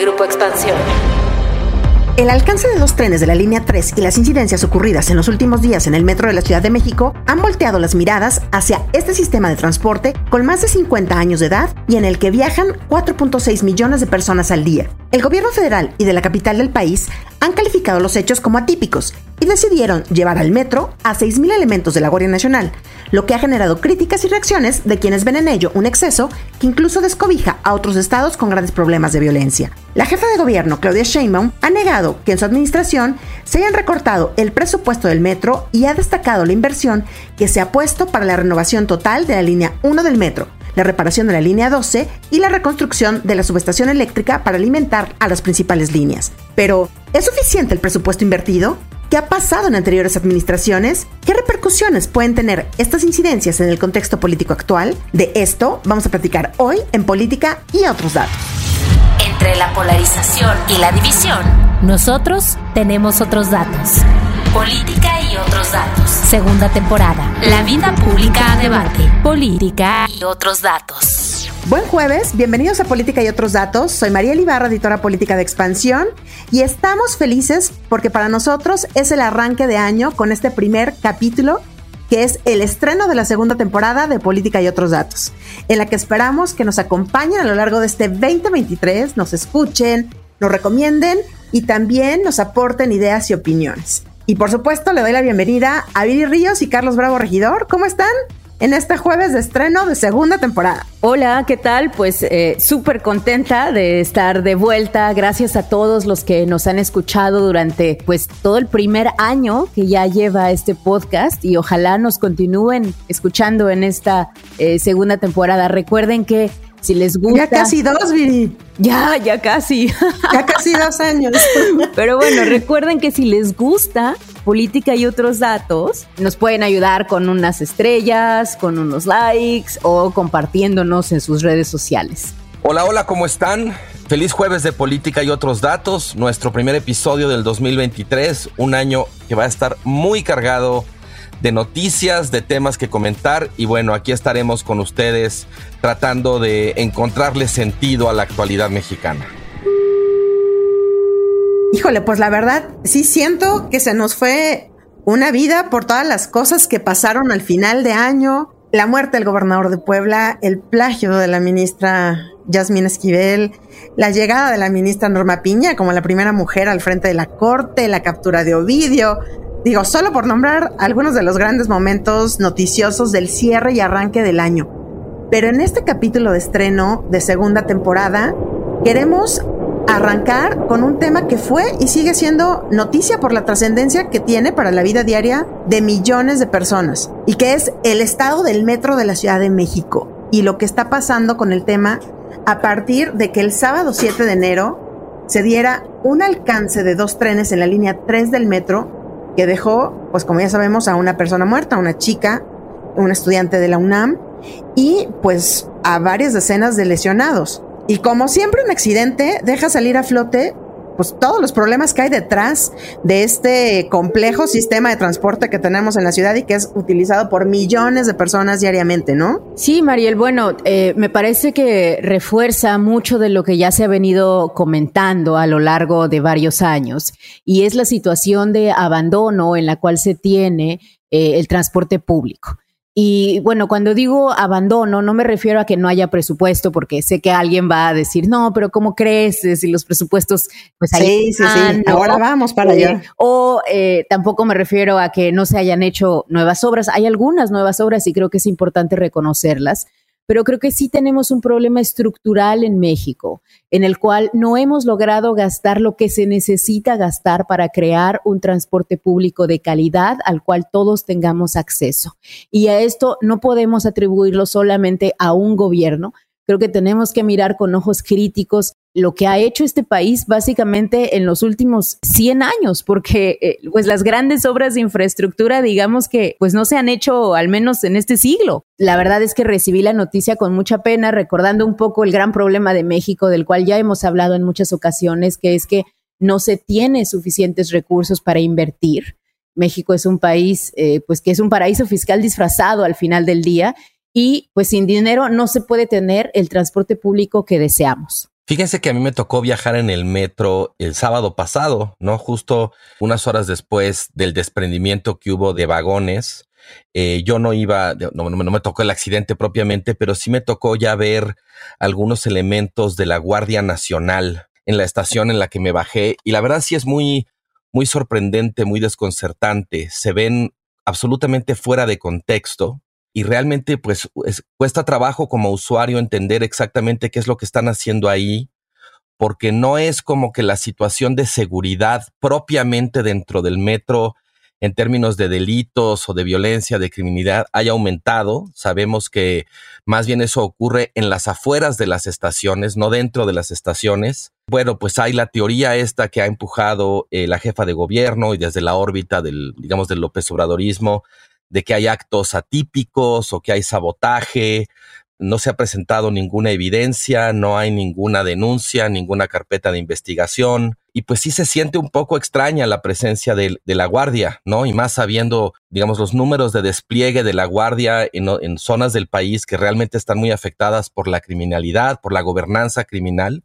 Grupo Expansión. El alcance de dos trenes de la línea 3 y las incidencias ocurridas en los últimos días en el metro de la Ciudad de México han volteado las miradas hacia este sistema de transporte con más de 50 años de edad y en el que viajan 4.6 millones de personas al día. El gobierno federal y de la capital del país han calificado los hechos como atípicos y decidieron llevar al metro a 6.000 elementos de la Guardia Nacional, lo que ha generado críticas y reacciones de quienes ven en ello un exceso que incluso descobija a otros estados con grandes problemas de violencia. La jefa de gobierno, Claudia Sheinbaum, ha negado que en su administración se hayan recortado el presupuesto del metro y ha destacado la inversión que se ha puesto para la renovación total de la línea 1 del metro, la reparación de la línea 12 y la reconstrucción de la subestación eléctrica para alimentar a las principales líneas. Pero, ¿es suficiente el presupuesto invertido? ¿Qué ha pasado en anteriores administraciones? ¿Qué repercusiones pueden tener estas incidencias en el contexto político actual? De esto vamos a platicar hoy en Política y otros datos. Entre la polarización y la división, nosotros tenemos otros datos. Política y otros datos. Segunda temporada. La vida pública a debate. Política y otros datos. Buen jueves, bienvenidos a Política y otros datos. Soy María Ibarra, editora política de Expansión, y estamos felices porque para nosotros es el arranque de año con este primer capítulo que es el estreno de la segunda temporada de Política y otros datos, en la que esperamos que nos acompañen a lo largo de este 2023, nos escuchen, nos recomienden y también nos aporten ideas y opiniones. Y por supuesto le doy la bienvenida a Viri Ríos y Carlos Bravo Regidor. ¿Cómo están? en este jueves de estreno de segunda temporada. Hola, ¿qué tal? Pues eh, súper contenta de estar de vuelta. Gracias a todos los que nos han escuchado durante pues todo el primer año que ya lleva este podcast y ojalá nos continúen escuchando en esta eh, segunda temporada. Recuerden que si les gusta. Ya casi dos, Viri. Ya, ya casi. Ya casi dos años. Pero bueno, recuerden que si les gusta política y otros datos, nos pueden ayudar con unas estrellas, con unos likes o compartiéndonos en sus redes sociales. Hola, hola, ¿cómo están? Feliz jueves de política y otros datos, nuestro primer episodio del 2023, un año que va a estar muy cargado de noticias, de temas que comentar y bueno, aquí estaremos con ustedes tratando de encontrarle sentido a la actualidad mexicana. Híjole, pues la verdad, sí siento que se nos fue una vida por todas las cosas que pasaron al final de año, la muerte del gobernador de Puebla, el plagio de la ministra Yasmín Esquivel, la llegada de la ministra Norma Piña como la primera mujer al frente de la corte, la captura de Ovidio, Digo, solo por nombrar algunos de los grandes momentos noticiosos del cierre y arranque del año. Pero en este capítulo de estreno de segunda temporada, queremos arrancar con un tema que fue y sigue siendo noticia por la trascendencia que tiene para la vida diaria de millones de personas, y que es el estado del metro de la Ciudad de México y lo que está pasando con el tema a partir de que el sábado 7 de enero se diera un alcance de dos trenes en la línea 3 del metro que dejó, pues como ya sabemos, a una persona muerta, una chica, un estudiante de la UNAM, y pues a varias decenas de lesionados. Y como siempre un accidente deja salir a flote pues todos los problemas que hay detrás de este complejo sistema de transporte que tenemos en la ciudad y que es utilizado por millones de personas diariamente, ¿no? Sí, Mariel, bueno, eh, me parece que refuerza mucho de lo que ya se ha venido comentando a lo largo de varios años y es la situación de abandono en la cual se tiene eh, el transporte público. Y bueno, cuando digo abandono, no me refiero a que no haya presupuesto, porque sé que alguien va a decir, no, pero ¿cómo crees? Si los presupuestos, pues ahí. Sí, sí, sí. Ahora vamos para allá. Eh, o eh, tampoco me refiero a que no se hayan hecho nuevas obras. Hay algunas nuevas obras y creo que es importante reconocerlas pero creo que sí tenemos un problema estructural en México, en el cual no hemos logrado gastar lo que se necesita gastar para crear un transporte público de calidad al cual todos tengamos acceso. Y a esto no podemos atribuirlo solamente a un gobierno, Creo que tenemos que mirar con ojos críticos lo que ha hecho este país básicamente en los últimos 100 años, porque eh, pues las grandes obras de infraestructura, digamos que pues no se han hecho al menos en este siglo. La verdad es que recibí la noticia con mucha pena, recordando un poco el gran problema de México, del cual ya hemos hablado en muchas ocasiones, que es que no se tiene suficientes recursos para invertir. México es un país, eh, pues que es un paraíso fiscal disfrazado al final del día y pues sin dinero no se puede tener el transporte público que deseamos. Fíjense que a mí me tocó viajar en el metro el sábado pasado, ¿no? Justo unas horas después del desprendimiento que hubo de vagones. Eh, yo no iba, no, no, me tocó el accidente propiamente, pero sí me tocó ya ver algunos elementos de la Guardia Nacional en la estación en la que me bajé. Y la verdad sí es muy, muy sorprendente, muy desconcertante. Se ven absolutamente fuera de contexto y realmente pues cuesta trabajo como usuario entender exactamente qué es lo que están haciendo ahí, porque no es como que la situación de seguridad propiamente dentro del metro en términos de delitos o de violencia, de criminalidad, haya aumentado. Sabemos que más bien eso ocurre en las afueras de las estaciones, no dentro de las estaciones. Bueno, pues hay la teoría esta que ha empujado eh, la jefa de gobierno y desde la órbita del, digamos, del López Obradorismo, de que hay actos atípicos o que hay sabotaje. No se ha presentado ninguna evidencia, no hay ninguna denuncia, ninguna carpeta de investigación. Y pues sí se siente un poco extraña la presencia de, la Guardia, ¿no? Y más sabiendo, digamos, los números de despliegue de la Guardia en, en zonas del país que realmente están muy afectadas por la criminalidad, por la gobernanza criminal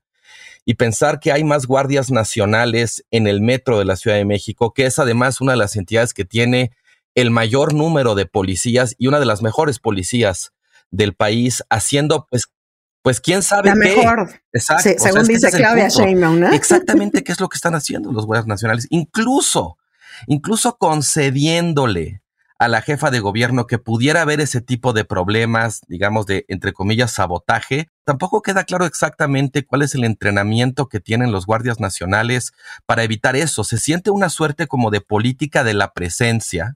y pensar que hay más guardias nacionales en el metro de la Ciudad de México, que es además una de las entidades que tiene el mayor número de policías y una de las mejores policías del país haciendo pues pues quién sabe la mejor. Exacto. según dice Claudia Sheinbaum, ¿no? Exactamente qué es lo que están haciendo los guardias nacionales, incluso incluso concediéndole a la jefa de gobierno que pudiera haber ese tipo de problemas, digamos, de, entre comillas, sabotaje. Tampoco queda claro exactamente cuál es el entrenamiento que tienen los guardias nacionales para evitar eso. Se siente una suerte como de política de la presencia,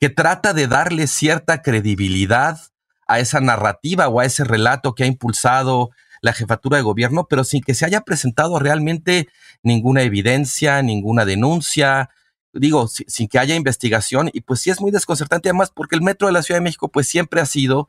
que trata de darle cierta credibilidad a esa narrativa o a ese relato que ha impulsado la jefatura de gobierno, pero sin que se haya presentado realmente ninguna evidencia, ninguna denuncia, digo, sin que haya investigación. Y pues sí es muy desconcertante además porque el metro de la Ciudad de México pues siempre ha sido,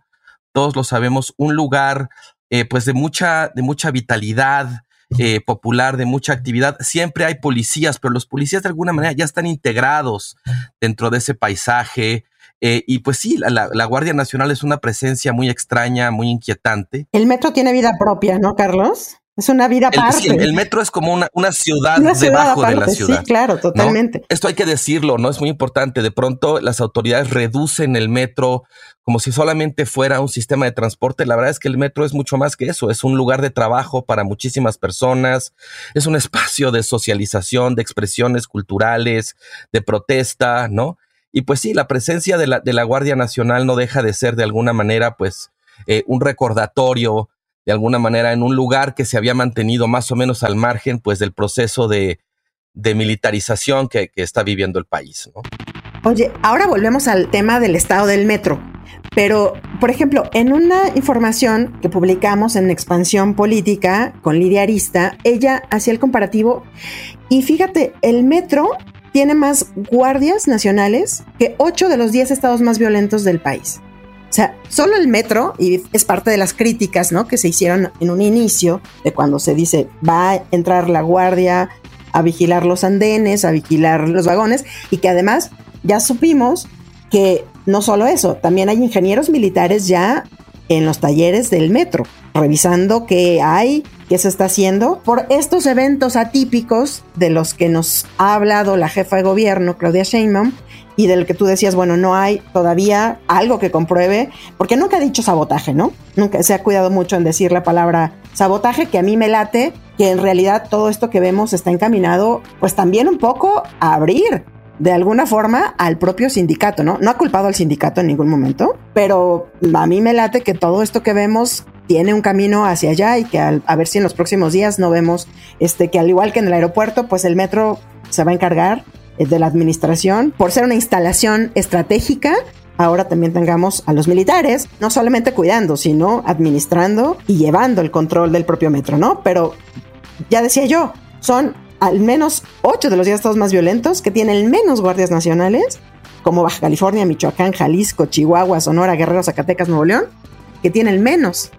todos lo sabemos, un lugar eh, pues de mucha, de mucha vitalidad, eh, popular, de mucha actividad. Siempre hay policías, pero los policías de alguna manera ya están integrados dentro de ese paisaje. Eh, y pues sí, la, la, Guardia Nacional es una presencia muy extraña, muy inquietante. El metro tiene vida propia, ¿no, Carlos? Es una vida aparte. El, el, metro es como una, una ciudad debajo de la ciudad. Sí, claro, totalmente. Esto hay que decirlo, ¿no? Es muy importante. De pronto las autoridades reducen el metro como si solamente fuera un sistema de transporte. La verdad es que el metro es mucho más que eso. Es un lugar de trabajo para muchísimas personas. Es un espacio de socialización, de expresiones culturales, de protesta, ¿no? Y pues sí, la presencia de la, de la Guardia Nacional no deja de ser de alguna manera, pues, eh, un recordatorio de alguna manera en un lugar que se había mantenido más o menos al margen pues del proceso de, militarización que, que, está viviendo el país. ¿no? Oye, ahora volvemos al tema del estado del metro. Pero, por ejemplo, en una información que publicamos en Expansión Política con Lidia Arista, ella hacía el comparativo y fíjate, el metro tiene más guardias nacionales que ocho de los diez estados más violentos del país. O sea, solo el metro, y es parte de las críticas, ¿no? Que se hicieron en un inicio de cuando se dice va a entrar la guardia a vigilar los andenes, a vigilar los vagones, y que además ya supimos que no solo eso, también hay ingenieros militares ya en los talleres del metro, revisando qué hay, qué se está haciendo por estos eventos atípicos de los que nos ha hablado la jefa de gobierno, Claudia Sheinbaum, y del que tú decías, bueno, no hay todavía algo que compruebe, porque nunca ha dicho sabotaje, ¿no? Nunca se ha cuidado mucho en decir la palabra sabotaje, que a mí me late, que en realidad todo esto que vemos está encaminado, pues también un poco a abrir de alguna forma al propio sindicato, ¿no? No ha culpado al sindicato en ningún momento, pero a mí me late que todo esto que vemos tiene un camino hacia allá y que a ver si en los próximos días no vemos este que al igual que en el aeropuerto, pues el metro se va a encargar de la administración, por ser una instalación estratégica, ahora también tengamos a los militares, no solamente cuidando, sino administrando y llevando el control del propio metro, ¿no? Pero ya decía yo, son al menos ocho de los estados más violentos que tienen menos guardias nacionales, como Baja California, Michoacán, Jalisco, Chihuahua, Sonora, Guerrero, Zacatecas, Nuevo León, que tienen menos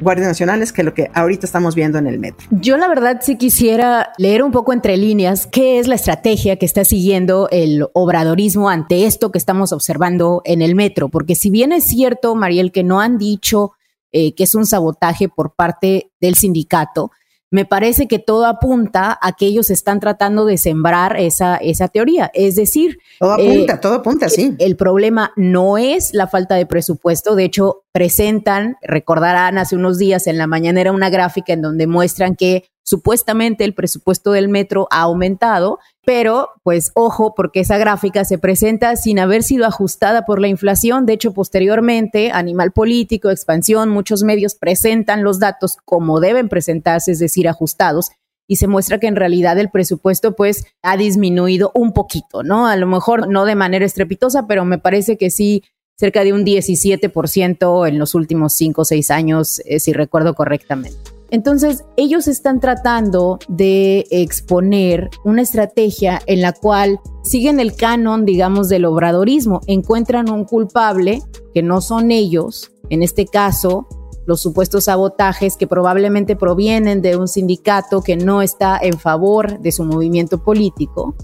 guardias nacionales que lo que ahorita estamos viendo en el metro. Yo la verdad sí quisiera leer un poco entre líneas qué es la estrategia que está siguiendo el obradorismo ante esto que estamos observando en el metro, porque si bien es cierto, Mariel, que no han dicho eh, que es un sabotaje por parte del sindicato, me parece que todo apunta a que ellos están tratando de sembrar esa, esa teoría. Es decir, todo apunta, eh, todo apunta, sí. El, problema no es la falta de presupuesto. De hecho, presentan, recordarán hace unos días en la mañana era una gráfica en donde muestran que supuestamente el presupuesto del metro ha aumentado, pero pues ojo, porque esa gráfica se presenta sin haber sido ajustada por la inflación. De hecho, posteriormente, Animal Político, Expansión, muchos medios presentan los datos como deben presentarse, es decir, ajustados. Y se muestra que en realidad el presupuesto pues ha disminuido un poquito, ¿no? A lo mejor no de manera estrepitosa, pero me parece que sí cerca de un 17% en los últimos cinco o seis años, eh, si recuerdo correctamente. Entonces, ellos están tratando de exponer una estrategia en la cual siguen el canon, digamos, del obradorismo, encuentran un culpable que no son ellos, en este caso, los supuestos sabotajes que probablemente provienen de un sindicato que no está en favor de su movimiento político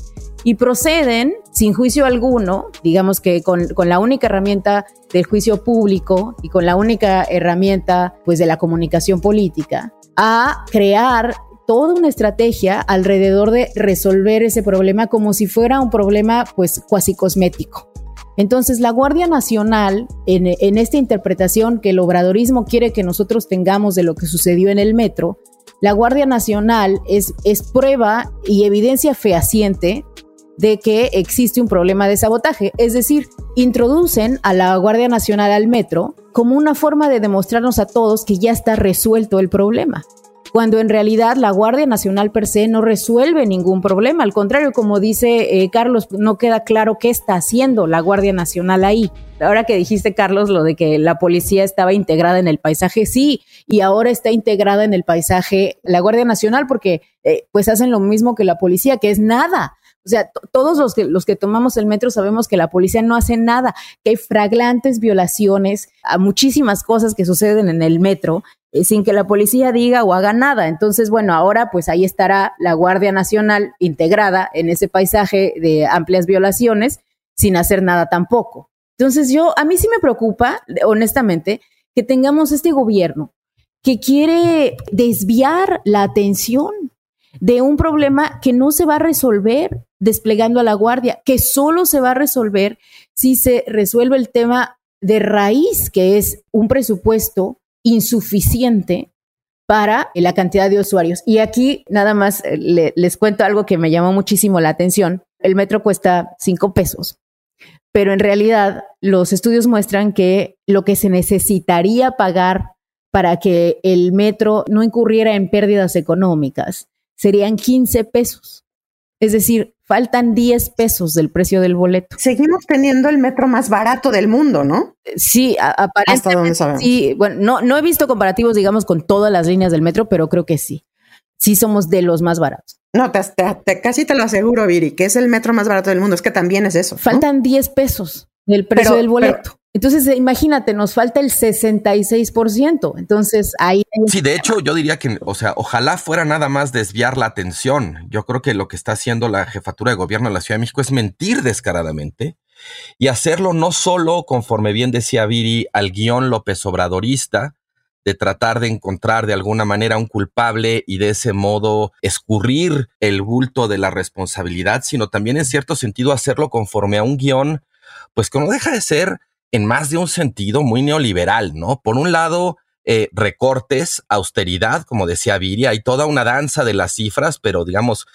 y proceden sin juicio alguno, digamos que con, con, la única herramienta del juicio público y con la única herramienta pues de la comunicación política, a crear toda una estrategia alrededor de resolver ese problema como si fuera un problema pues cuasi cosmético. Entonces, la Guardia Nacional, en, en, esta interpretación que el obradorismo quiere que nosotros tengamos de lo que sucedió en el metro, la Guardia Nacional es, es prueba y evidencia fehaciente de que existe un problema de sabotaje. Es decir, introducen a la Guardia Nacional al metro como una forma de demostrarnos a todos que ya está resuelto el problema cuando en realidad la Guardia Nacional per se no resuelve ningún problema. Al contrario, como dice eh, Carlos, no queda claro qué está haciendo la Guardia Nacional ahí. Ahora que dijiste, Carlos, lo de que la policía estaba integrada en el paisaje, sí, y ahora está integrada en el paisaje la Guardia Nacional porque eh, pues hacen lo mismo que la policía, que es nada. O sea, todos los que, los que tomamos el metro sabemos que la policía no hace nada, que hay flagrantes violaciones a muchísimas cosas que suceden en el metro eh, sin que la policía diga o haga nada. Entonces, bueno, ahora pues ahí estará la Guardia Nacional integrada en ese paisaje de amplias violaciones sin hacer nada tampoco. Entonces, yo, a mí sí me preocupa, honestamente, que tengamos este gobierno que quiere desviar la atención de un problema que no se va a resolver desplegando a la guardia, que solo se va a resolver si se resuelve el tema de raíz, que es un presupuesto insuficiente para la cantidad de usuarios. Y aquí nada más eh, les cuento algo que me llamó muchísimo la atención. El metro cuesta cinco pesos, pero en realidad los estudios muestran que lo que se necesitaría pagar para que el metro no incurriera en pérdidas económicas serían 15 pesos. Es decir, faltan 10 pesos del precio del boleto. Seguimos teniendo el metro más barato del mundo, ¿no? Sí, aparentemente. Sí, bueno, no, no he visto comparativos, digamos, con todas las líneas del metro, pero creo que sí. Sí somos de los más baratos. No, te, casi te lo aseguro, Viri, que es el metro más barato del mundo. Es que también es eso. Faltan 10 pesos del precio del boleto. Entonces, eh, imagínate, nos falta el 66%. Entonces, ahí... Sí, de hecho, yo diría que, o sea, ojalá fuera nada más desviar la atención. Yo creo que lo que está haciendo la jefatura de gobierno de la Ciudad de México es mentir descaradamente y hacerlo no solo, conforme bien decía Viri, al guion López Obradorista, de tratar de encontrar de alguna manera un culpable y de ese modo escurrir el bulto de la responsabilidad, sino también en cierto sentido hacerlo conforme a un guion, pues que no deja de ser en más de un sentido muy neoliberal, ¿no? Por un lado, eh, recortes, austeridad, como decía Viria, hay toda una danza de las cifras, pero digamos,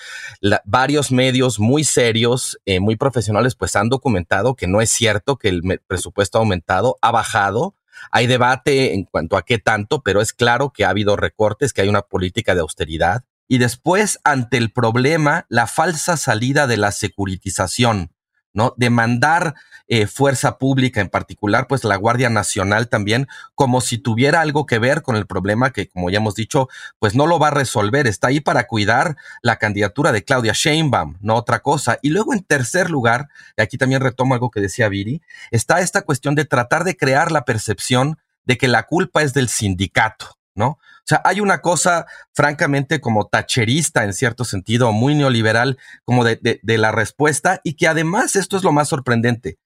varios medios muy serios, eh, muy profesionales, pues han documentado que no es cierto que el presupuesto ha aumentado, ha bajado. Hay debate en cuanto a qué tanto, pero es claro que ha habido recortes, que hay una política de austeridad. Y después, ante el problema, la falsa salida de la securitización, ¿no? De mandar eh, fuerza pública, en particular, pues la Guardia Nacional también, como si tuviera algo que ver con el problema que, como ya hemos dicho, pues no lo va a resolver. Está ahí para cuidar la candidatura de Claudia Sheinbaum, no otra cosa. Y luego, en tercer lugar, aquí también retomo algo que decía Viri, está esta cuestión de tratar de crear la percepción de que la culpa es del sindicato, ¿no? O sea, hay una cosa francamente como tacherista en cierto sentido, muy neoliberal, como de, de, la respuesta, y que además esto es lo más sorprendente.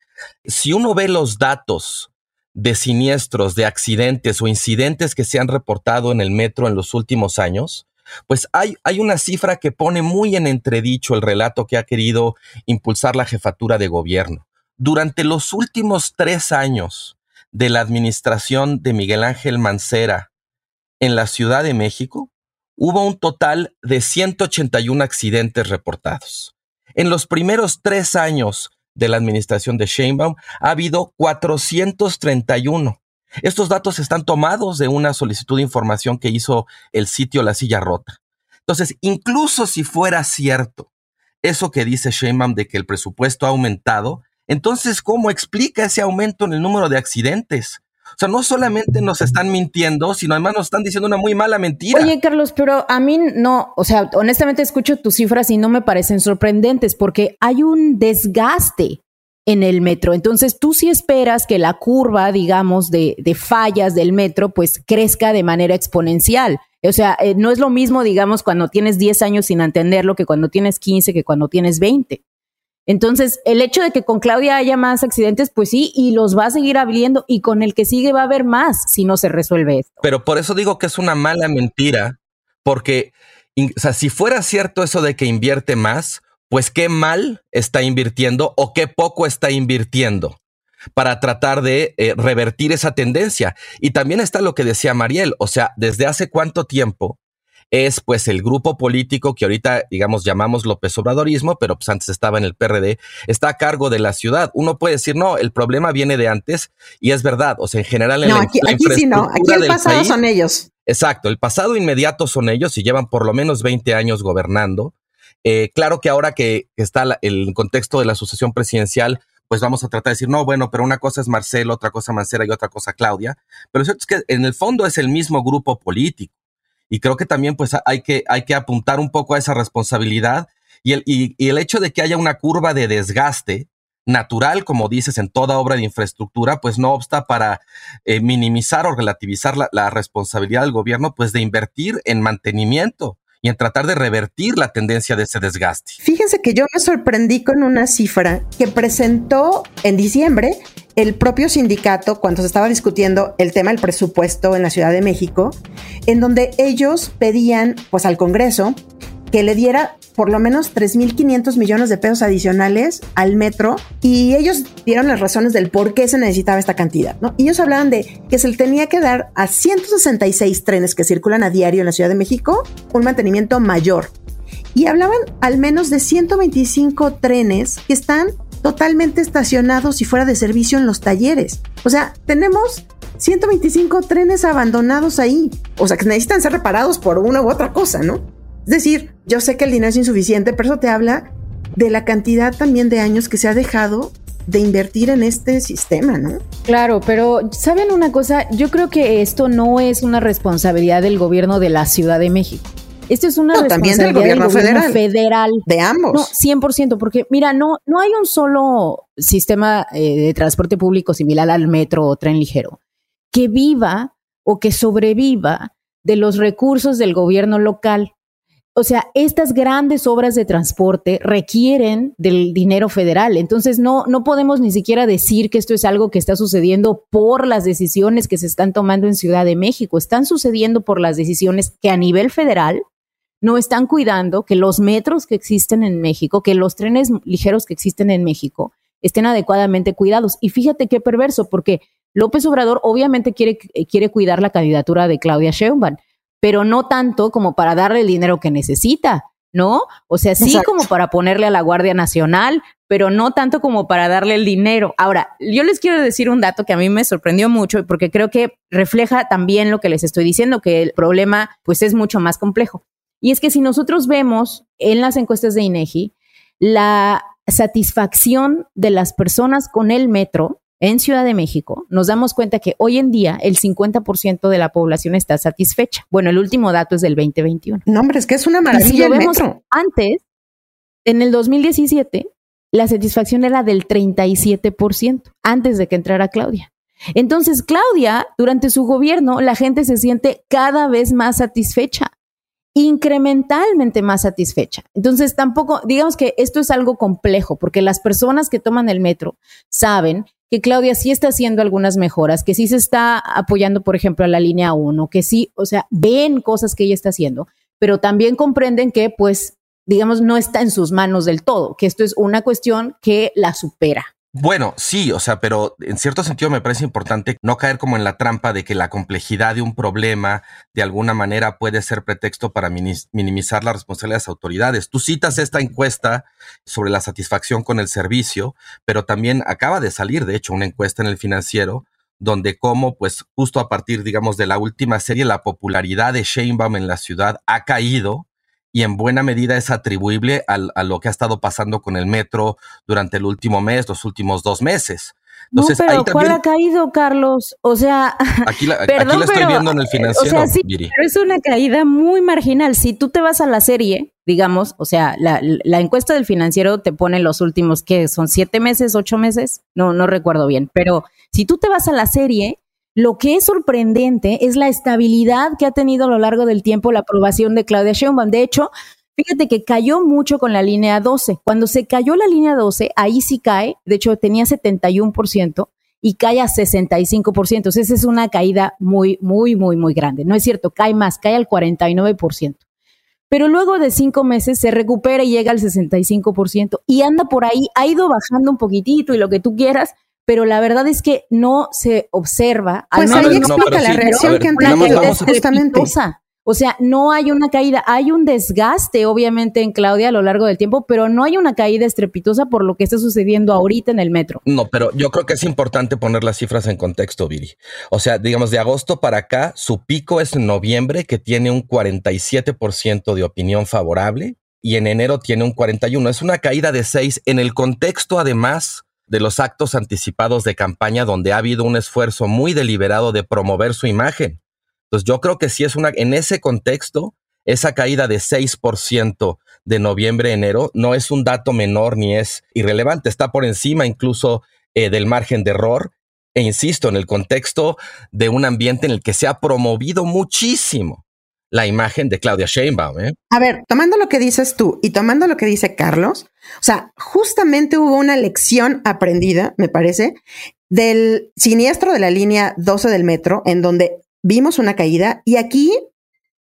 Si uno ve los datos de siniestros, de accidentes o incidentes que se han reportado en el metro en los últimos años, pues hay, hay una cifra que pone muy en entredicho el relato que ha querido impulsar la jefatura de gobierno. Durante los últimos tres años de la administración de Miguel Ángel Mancera en la Ciudad de México, hubo un total de 181 accidentes reportados. En los primeros tres años de la administración de Sheinbaum ha habido 431. Estos datos están tomados de una solicitud de información que hizo el sitio La Silla Rota. Entonces, incluso si fuera cierto eso que dice Sheinbaum de que el presupuesto ha aumentado, entonces, ¿cómo explica ese aumento en el número de accidentes? O sea, no solamente nos están mintiendo, sino además nos están diciendo una muy mala mentira. Oye, Carlos, pero a mí no, o sea, honestamente escucho tus cifras y no me parecen sorprendentes porque hay un desgaste en el metro. Entonces, tú sí esperas que la curva, digamos, de, de fallas del metro, pues crezca de manera exponencial. O sea, eh, no es lo mismo, digamos, cuando tienes 10 años sin entenderlo que cuando tienes 15, que cuando tienes 20. Entonces, el hecho de que con Claudia haya más accidentes, pues sí, y los va a seguir habiendo, y con el que sigue va a haber más si no se resuelve esto. Pero por eso digo que es una mala mentira, porque, o sea, si fuera cierto eso de que invierte más, pues qué mal está invirtiendo o qué poco está invirtiendo para tratar de eh, revertir esa tendencia. Y también está lo que decía Mariel, o sea, desde hace cuánto tiempo es pues el grupo político que ahorita, digamos, llamamos López Obradorismo, pero pues antes estaba en el PRD, está a cargo de la ciudad. Uno puede decir, no, el problema viene de antes y es verdad, o sea, en general en no, aquí, sí no, aquí el pasado son ellos. Exacto, el pasado inmediato son ellos y llevan por lo menos 20 años gobernando. Eh, claro que ahora que, está el contexto de la sucesión presidencial, pues vamos a tratar de decir, no, bueno, pero una cosa es Marcelo, otra cosa Mancera y otra cosa Claudia. Pero cierto es que en el fondo es el mismo grupo político. Y creo que también pues hay que, hay que apuntar un poco a esa responsabilidad y el, y, el hecho de que haya una curva de desgaste natural, como dices, en toda obra de infraestructura, pues no obsta para eh, minimizar o relativizar la, la, responsabilidad del gobierno, pues de invertir en mantenimiento y en tratar de revertir la tendencia de ese desgaste. Fíjense que yo me sorprendí con una cifra que presentó en diciembre el propio sindicato cuando se estaba discutiendo el tema del presupuesto en la Ciudad de México, en donde ellos pedían pues al Congreso que le diera por lo menos 3.500 millones de pesos adicionales al metro y ellos dieron las razones del por qué se necesitaba esta cantidad, ¿no? Y ellos hablaban de que se le tenía que dar a 166 trenes que circulan a diario en la Ciudad de México un mantenimiento mayor. Y hablaban al menos de 125 trenes que están totalmente estacionados y fuera de servicio en los talleres. O sea, tenemos 125 trenes abandonados ahí. O sea, que necesitan ser reparados por una u otra cosa, ¿no? Es decir, yo sé que el dinero es insuficiente, pero eso te habla de la cantidad también de años que se ha dejado de invertir en este sistema, ¿no? Claro, pero ¿saben una cosa? Yo creo que esto no es una responsabilidad del gobierno de la Ciudad de México. Esto es una responsabilidad del gobierno, federal, De ambos. No, 100%, porque mira, no, no hay un solo sistema eh, de transporte público similar al metro o tren ligero que viva o que sobreviva de los recursos del gobierno local. O sea, estas grandes obras de transporte requieren del dinero federal. Entonces, no, no podemos ni siquiera decir que esto es algo que está sucediendo por las decisiones que se están tomando en Ciudad de México. Están sucediendo por las decisiones que a nivel federal no están cuidando que los metros que existen en México, que los trenes ligeros que existen en México estén adecuadamente cuidados. Y fíjate qué perverso, porque López Obrador obviamente quiere, quiere cuidar la candidatura de Claudia Sheinbaum, pero no tanto como para darle el dinero que necesita, ¿no? O sea, sí como para ponerle a la Guardia Nacional, pero no tanto como para darle el dinero. Ahora, yo les quiero decir un dato que a mí me sorprendió mucho porque creo que refleja también lo que les estoy diciendo, que el problema pues es mucho más complejo. Y es que si nosotros vemos en las encuestas de INEGI la satisfacción de las personas con el metro en Ciudad de México, nos damos cuenta que hoy en día el 50% de la población está satisfecha. Bueno, el último dato es del 2021. No, hombre, es que es una maravilla. si lo vemos antes, en el 2017, la satisfacción era del 37%, antes de que entrara Claudia. Entonces, Claudia, durante su gobierno, la gente se siente cada vez más satisfecha incrementalmente más satisfecha. Entonces, tampoco, digamos que esto es algo complejo, porque las personas que toman el metro saben que Claudia sí está haciendo algunas mejoras, que sí se está apoyando, por ejemplo, a la línea 1, que sí, o sea, ven cosas que ella está haciendo, pero también comprenden que pues digamos no está en sus manos del todo, que esto es una cuestión que la supera. Bueno, sí, o sea, pero en cierto sentido me parece importante no caer como en la trampa de que la complejidad de un problema de alguna manera puede ser pretexto para minimizar la responsabilidad de las autoridades. Tú citas esta encuesta sobre la satisfacción con el servicio, pero también acaba de salir, de hecho, una encuesta en el financiero donde como pues justo a partir, digamos, de la última serie, la popularidad de Sheinbaum en la ciudad ha caído y en buena medida es atribuible a lo que ha estado pasando con el metro durante el último mes, los últimos dos meses. Entonces, no, pero ¿cuál ha caído, Carlos? O sea, aquí la, estoy viendo en el financiero. O sea, sí, pero es una caída muy marginal. Si tú te vas a la serie, digamos, o sea, la, la encuesta del financiero te pone los últimos, ¿qué? ¿Son siete meses, ocho meses? No, no recuerdo bien. Pero si tú te vas a la serie, lo que es sorprendente es la estabilidad que ha tenido a lo largo del tiempo la aprobación de Claudia Sheinbaum. De hecho, fíjate que cayó mucho con la línea 12. Cuando se cayó la línea 12, ahí sí cae, de hecho tenía 71% y cae a 65%. Entonces es una caída muy, muy, muy, muy grande. No es cierto, cae más, cae al 49%. Pero luego de cinco meses se recupera y llega al 65% y anda por ahí, ha ido bajando un poquitito y lo que tú quieras, pero la verdad es que no se observa. Pues ahí explica la reacción que han tenido justamente. O sea, no hay una caída, hay un desgaste obviamente en Claudia a lo largo del tiempo, pero no hay una caída estrepitosa por lo que está sucediendo ahorita en el metro. No, pero yo creo que es importante poner las cifras en contexto, Viri. O sea, digamos, de agosto para acá, su pico es en noviembre, que tiene un 47% de opinión favorable, y en enero tiene un 41%. Es una caída de 6 en el contexto, además, de los actos anticipados de campaña donde ha habido un esfuerzo muy deliberado de promover su imagen. Entonces yo creo que si es una, en ese contexto, esa caída de 6% de noviembre a enero no es un dato menor ni es irrelevante, está por encima incluso eh, del margen de error. E insisto, en el contexto de un ambiente en el que se ha promovido muchísimo la imagen de Claudia Sheinbaum. ¿eh? A ver, tomando lo que dices tú y tomando lo que dice Carlos, o sea, justamente hubo una lección aprendida, me parece, del siniestro de la línea 12 del metro, en donde vimos una caída y aquí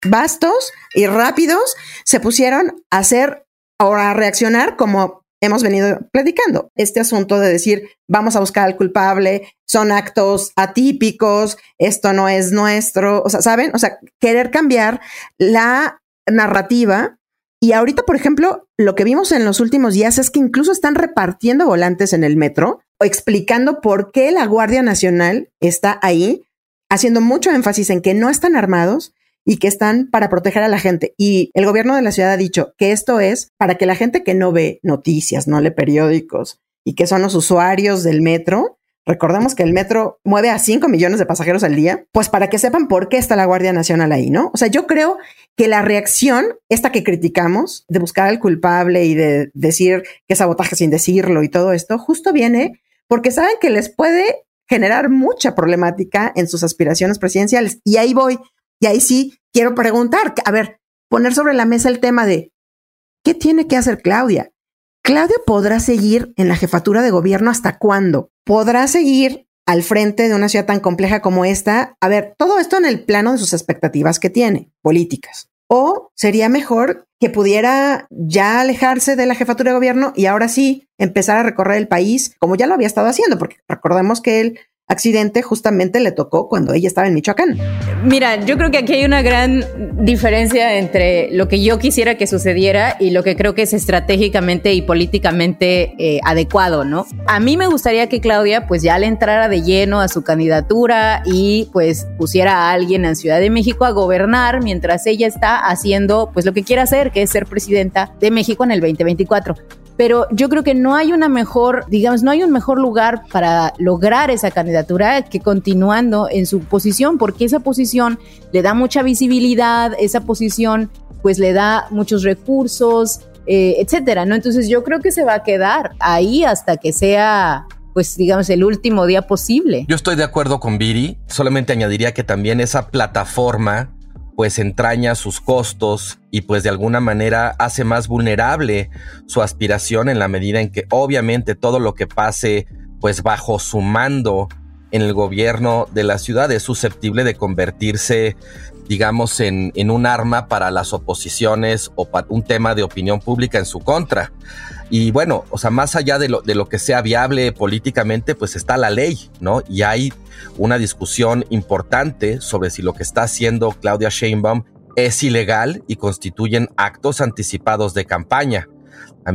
bastos y rápidos se pusieron a hacer o a reaccionar como hemos venido platicando. Este asunto de decir, vamos a buscar al culpable, son actos atípicos, esto no es nuestro, o sea, ¿saben? O sea, querer cambiar la narrativa. Y ahorita, por ejemplo, lo que vimos en los últimos días es que incluso están repartiendo volantes en el metro explicando por qué la Guardia Nacional está ahí, haciendo mucho énfasis en que no están armados y que están para proteger a la gente. Y el gobierno de la ciudad ha dicho que esto es para que la gente que no ve noticias, no lee periódicos y que son los usuarios del metro, recordemos que el metro mueve a 5 millones de pasajeros al día, pues para que sepan por qué está la Guardia Nacional ahí, ¿no? O sea, yo creo que la reacción, esta que criticamos, de buscar al culpable y de decir que sabotaje sin decirlo y todo esto, justo viene porque saben que les puede generar mucha problemática en sus aspiraciones presidenciales. Y ahí voy. Y ahí sí quiero preguntar, a ver, poner sobre la mesa el tema de ¿qué tiene que hacer Claudia? Claudia podrá seguir en la jefatura de gobierno hasta cuándo? ¿Podrá seguir al frente de una ciudad tan compleja como esta? A ver, todo esto en el plano de sus expectativas que tiene, políticas. ¿O sería mejor que pudiera ya alejarse de la jefatura de gobierno y ahora sí empezar a recorrer el país como ya lo había estado haciendo? Porque recordemos que él accidente justamente le tocó cuando ella estaba en Michoacán. Mira, yo creo que aquí hay una gran diferencia entre lo que yo quisiera que sucediera y lo que creo que es estratégicamente y políticamente eh, adecuado, ¿no? A mí me gustaría que Claudia pues ya le entrara de lleno a su candidatura y pues pusiera a alguien en Ciudad de México a gobernar mientras ella está haciendo pues lo que quiere hacer, que es ser presidenta de México en el 2024 pero yo creo que no hay una mejor, digamos, no hay un mejor lugar para lograr esa candidatura que continuando en su posición, porque esa posición le da mucha visibilidad, esa posición pues le da muchos recursos, eh, etcétera, ¿no? Entonces yo creo que se va a quedar ahí hasta que sea pues digamos el último día posible. Yo estoy de acuerdo con Viri, solamente añadiría que también esa plataforma pues entraña sus costos y pues de alguna manera hace más vulnerable su aspiración en la medida en que obviamente todo lo que pase pues bajo su mando en el gobierno de la ciudad es susceptible de convertirse digamos, en, en un arma para las oposiciones o para un tema de opinión pública en su contra. Y bueno, o sea, más allá de lo, de lo que sea viable políticamente, pues está la ley, ¿no? Y hay una discusión importante sobre si lo que está haciendo Claudia Sheinbaum es ilegal y constituyen actos anticipados de campaña.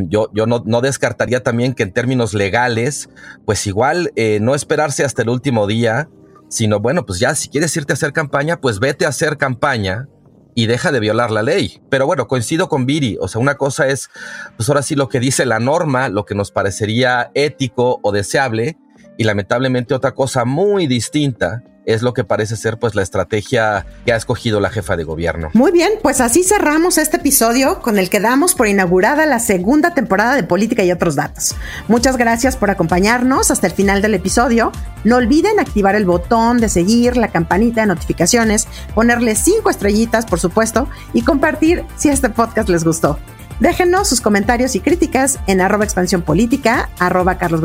Yo, yo no, no, descartaría también que en términos legales, pues igual eh, no esperarse hasta el último día, sino bueno, pues ya si quieres irte a hacer campaña, pues vete a hacer campaña y deja de violar la ley. Pero bueno, coincido con Viri, o sea, una cosa es, pues ahora sí lo que dice la norma, lo que nos parecería ético o deseable, y lamentablemente otra cosa muy distinta es lo que parece ser pues la estrategia que ha escogido la jefa de gobierno. Muy bien, pues así cerramos este episodio con el que damos por inaugurada la segunda temporada de Política y otros datos. Muchas gracias por acompañarnos hasta el final del episodio. No olviden activar el botón de seguir, la campanita de notificaciones, ponerle cinco estrellitas, por supuesto, y compartir si este podcast les gustó. Déjenos sus comentarios y críticas en arroba expansión política, arroba carlos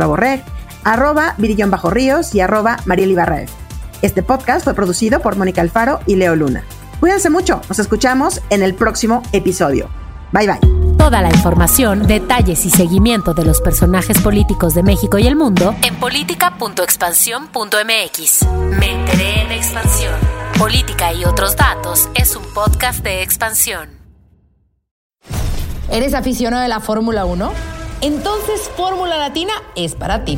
arroba virillón bajo ríos y arroba mariel este podcast fue producido por Mónica Alfaro y Leo Luna. Cuídense mucho, nos escuchamos en el próximo episodio. Bye bye. Toda la información, detalles y seguimiento de los personajes políticos de México y el mundo en política.expansión.mx. Me enteré en expansión. Política y otros datos es un podcast de expansión. ¿Eres aficionado de la Fórmula 1? Entonces Fórmula Latina es para ti.